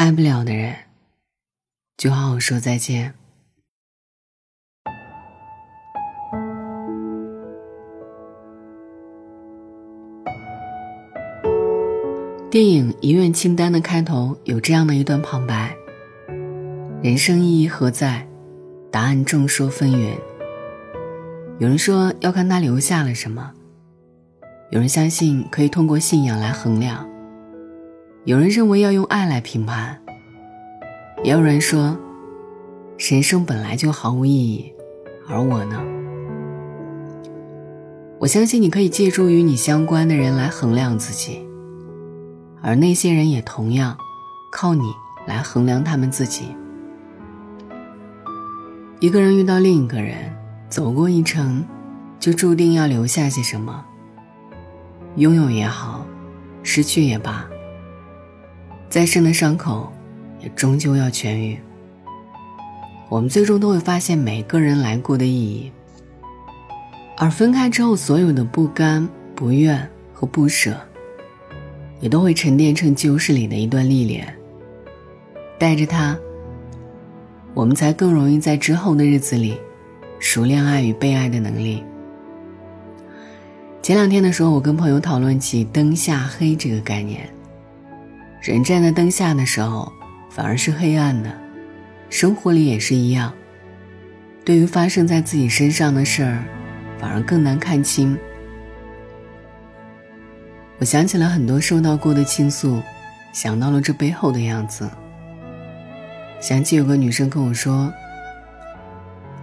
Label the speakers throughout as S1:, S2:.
S1: 爱不了的人，就好好说再见。电影《遗愿清单》的开头有这样的一段旁白：“人生意义何在？答案众说纷纭。有人说要看他留下了什么，有人相信可以通过信仰来衡量，有人认为要用爱来评判，也有人说，人生本来就毫无意义。而我呢？我相信你可以借助与你相关的人来衡量自己。”而那些人也同样靠你来衡量他们自己。一个人遇到另一个人，走过一程，就注定要留下些什么。拥有也好，失去也罢，再深的伤口，也终究要痊愈。我们最终都会发现每个人来过的意义，而分开之后所有的不甘、不愿和不舍。也都会沉淀成旧事里的一段历练。带着它，我们才更容易在之后的日子里，熟练爱与被爱的能力。前两天的时候，我跟朋友讨论起“灯下黑”这个概念。人站在灯下的时候，反而是黑暗的。生活里也是一样。对于发生在自己身上的事儿，反而更难看清。我想起了很多收到过的倾诉，想到了这背后的样子。想起有个女生跟我说，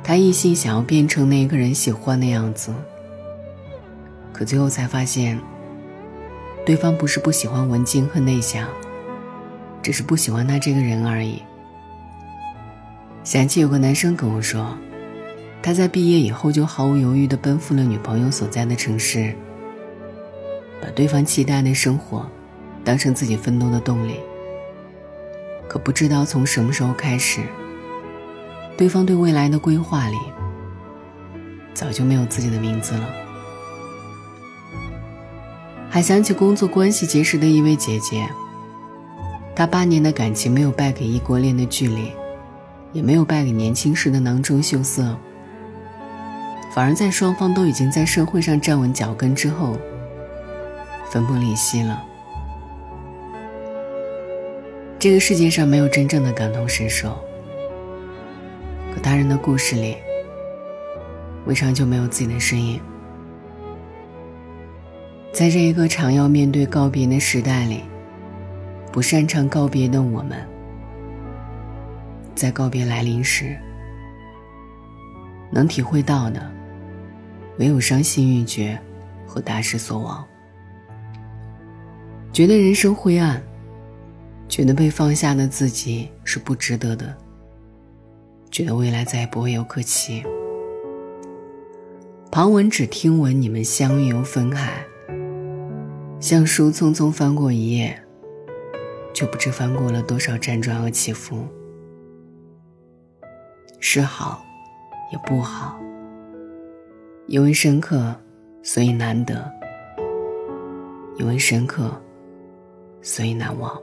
S1: 她一心想要变成那个人喜欢的样子，可最后才发现，对方不是不喜欢文静和内向，只是不喜欢他这个人而已。想起有个男生跟我说，他在毕业以后就毫无犹豫地奔赴了女朋友所在的城市。把对方期待的生活当成自己奋斗的动力，可不知道从什么时候开始，对方对未来的规划里早就没有自己的名字了。还想起工作关系结识的一位姐姐，他八年的感情没有败给异国恋的距离，也没有败给年轻时的囊中羞涩，反而在双方都已经在社会上站稳脚跟之后。分崩离析了。这个世界上没有真正的感同身受，可他人的故事里，为啥就没有自己的身影？在这一个常要面对告别的时代里，不擅长告别的我们，在告别来临时，能体会到的，唯有伤心欲绝和大失所望。觉得人生灰暗，觉得被放下的自己是不值得的，觉得未来再也不会有可期。旁闻只听闻你们相遇又分开，像书匆匆翻过一页，却不知翻过了多少辗转和起伏。是好，也不好。因为深刻，所以难得；因为深刻。所以难忘。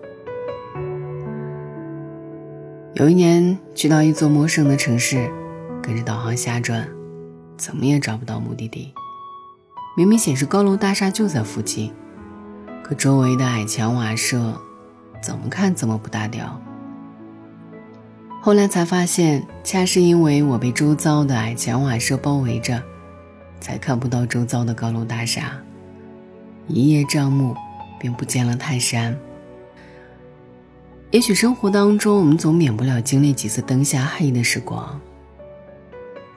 S1: 有一年去到一座陌生的城市，跟着导航瞎转，怎么也找不到目的地。明明显示高楼大厦就在附近，可周围的矮墙瓦舍，怎么看怎么不搭调。后来才发现，恰是因为我被周遭的矮墙瓦舍包围着，才看不到周遭的高楼大厦。一叶障目。便不见了泰山。也许生活当中，我们总免不了经历几次灯下黑的时光。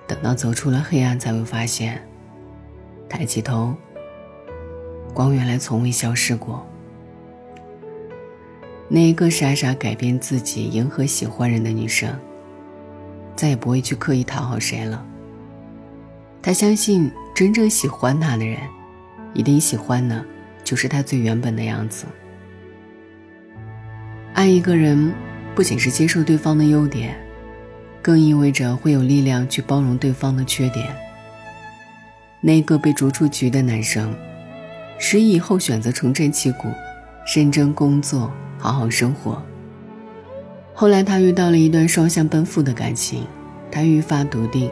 S1: 等到走出了黑暗，才会发现，抬起头，光原来从未消失过。那一个傻傻改变自己、迎合喜欢人的女生，再也不会去刻意讨好谁了。她相信，真正喜欢她的人，一定喜欢的。就是他最原本的样子。爱一个人，不仅是接受对方的优点，更意味着会有力量去包容对方的缺点。那个被逐出局的男生，十一以后选择重振旗鼓，认真工作，好好生活，后来他遇到了一段双向奔赴的感情，他愈发笃定，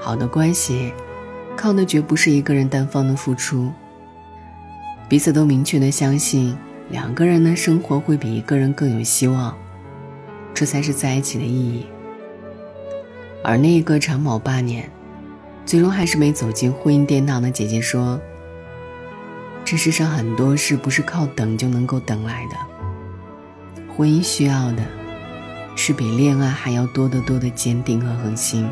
S1: 好的关系，靠的绝不是一个人单方的付出。彼此都明确的相信，两个人的生活会比一个人更有希望，这才是在一起的意义。而那一个长跑八年，最终还是没走进婚姻殿堂的姐姐说：“这世上很多事不是靠等就能够等来的，婚姻需要的。”是比恋爱还要多得多的坚定和恒心。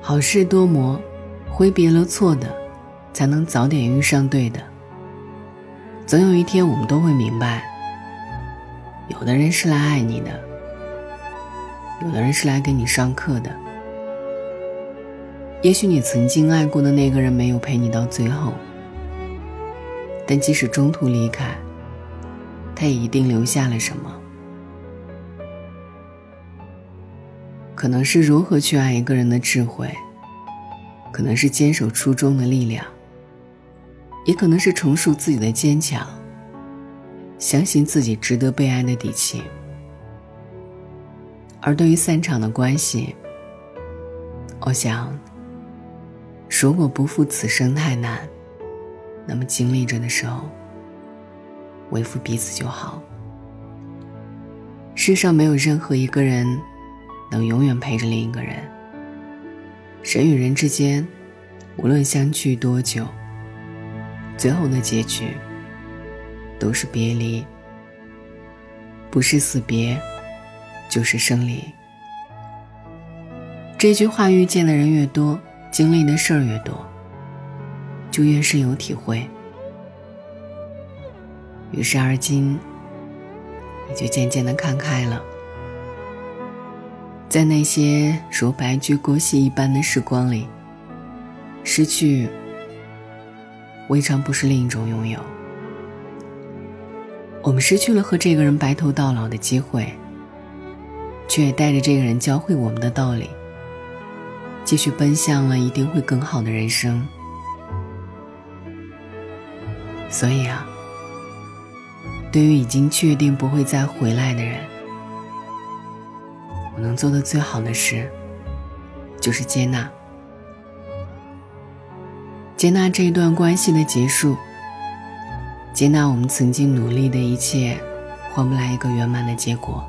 S1: 好事多磨，挥别了错的，才能早点遇上对的。总有一天，我们都会明白，有的人是来爱你的，有的人是来给你上课的。也许你曾经爱过的那个人没有陪你到最后，但即使中途离开。他也一定留下了什么，可能是如何去爱一个人的智慧，可能是坚守初衷的力量，也可能是重塑自己的坚强，相信自己值得被爱的底气。而对于散场的关系，我想，如果不负此生太难，那么经历着的时候。维护彼此就好。世上没有任何一个人能永远陪着另一个人。人与人之间，无论相聚多久，最后的结局都是别离，不是死别，就是生离。这句话遇见的人越多，经历的事儿越多，就越是有体会。于是，而今，你就渐渐的看开了。在那些如白驹过隙一般的时光里，失去未尝不是另一种拥有。我们失去了和这个人白头到老的机会，却也带着这个人教会我们的道理，继续奔向了一定会更好的人生。所以啊。对于已经确定不会再回来的人，我能做的最好的事，就是接纳，接纳这一段关系的结束，接纳我们曾经努力的一切，换不来一个圆满的结果，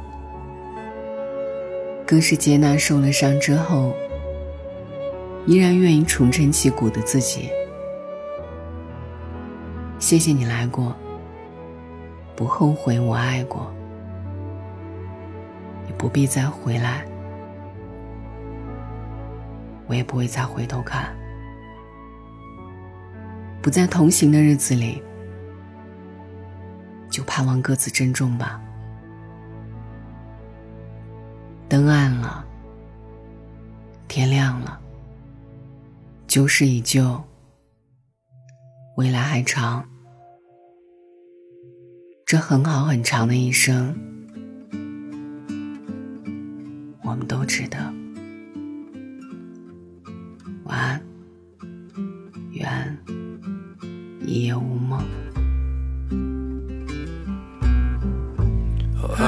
S1: 更是接纳受了伤之后，依然愿意重振旗鼓的自己。谢谢你来过。不后悔我爱过，也不必再回来，我也不会再回头看。不再同行的日子里，就盼望各自珍重吧。灯暗了，天亮了，旧事已旧，未来还长。这很好很长的一生，我们都值得。晚安，愿一夜无梦。
S2: But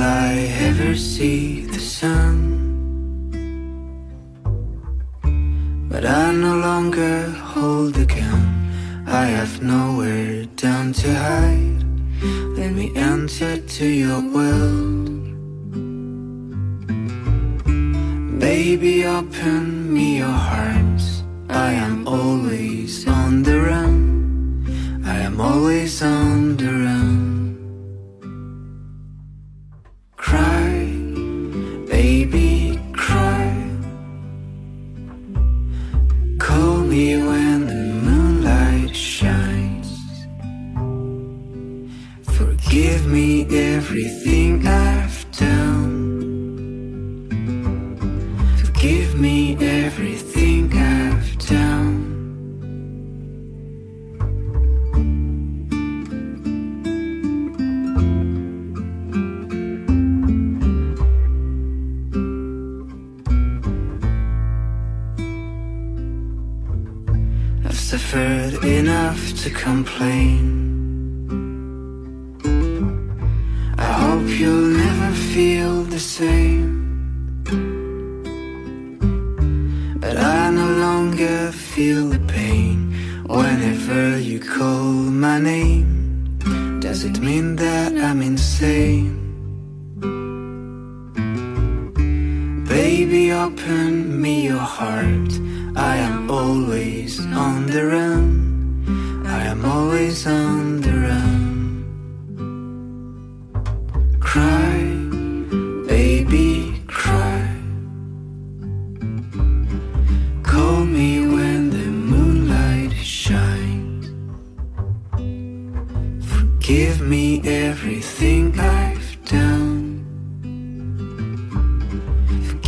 S2: I no longer hold the gun I have nowhere down to hide. Let me enter to your world. Baby, open me your arms. I am always on the run. I am always on You. Enough to complain. I hope you'll never feel the same. But I no longer feel the pain whenever you call my name. Does it mean that I'm insane?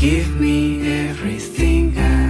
S2: Give me everything I